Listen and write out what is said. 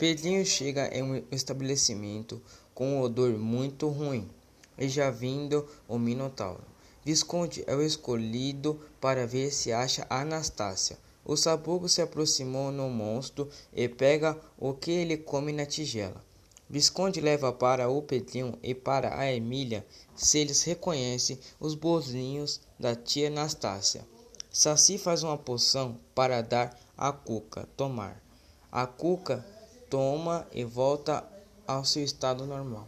Pedrinho chega em um estabelecimento com um odor muito ruim, e já vindo o Minotauro. Visconde é o escolhido para ver se acha Anastácia. O sabugo se aproximou no monstro e pega o que ele come na tigela. Visconde leva para o Pedrinho e para a Emília se eles reconhecem os bolinhos da tia Anastácia. Saci faz uma poção para dar a Cuca tomar. A Cuca toma e volta ao seu estado normal.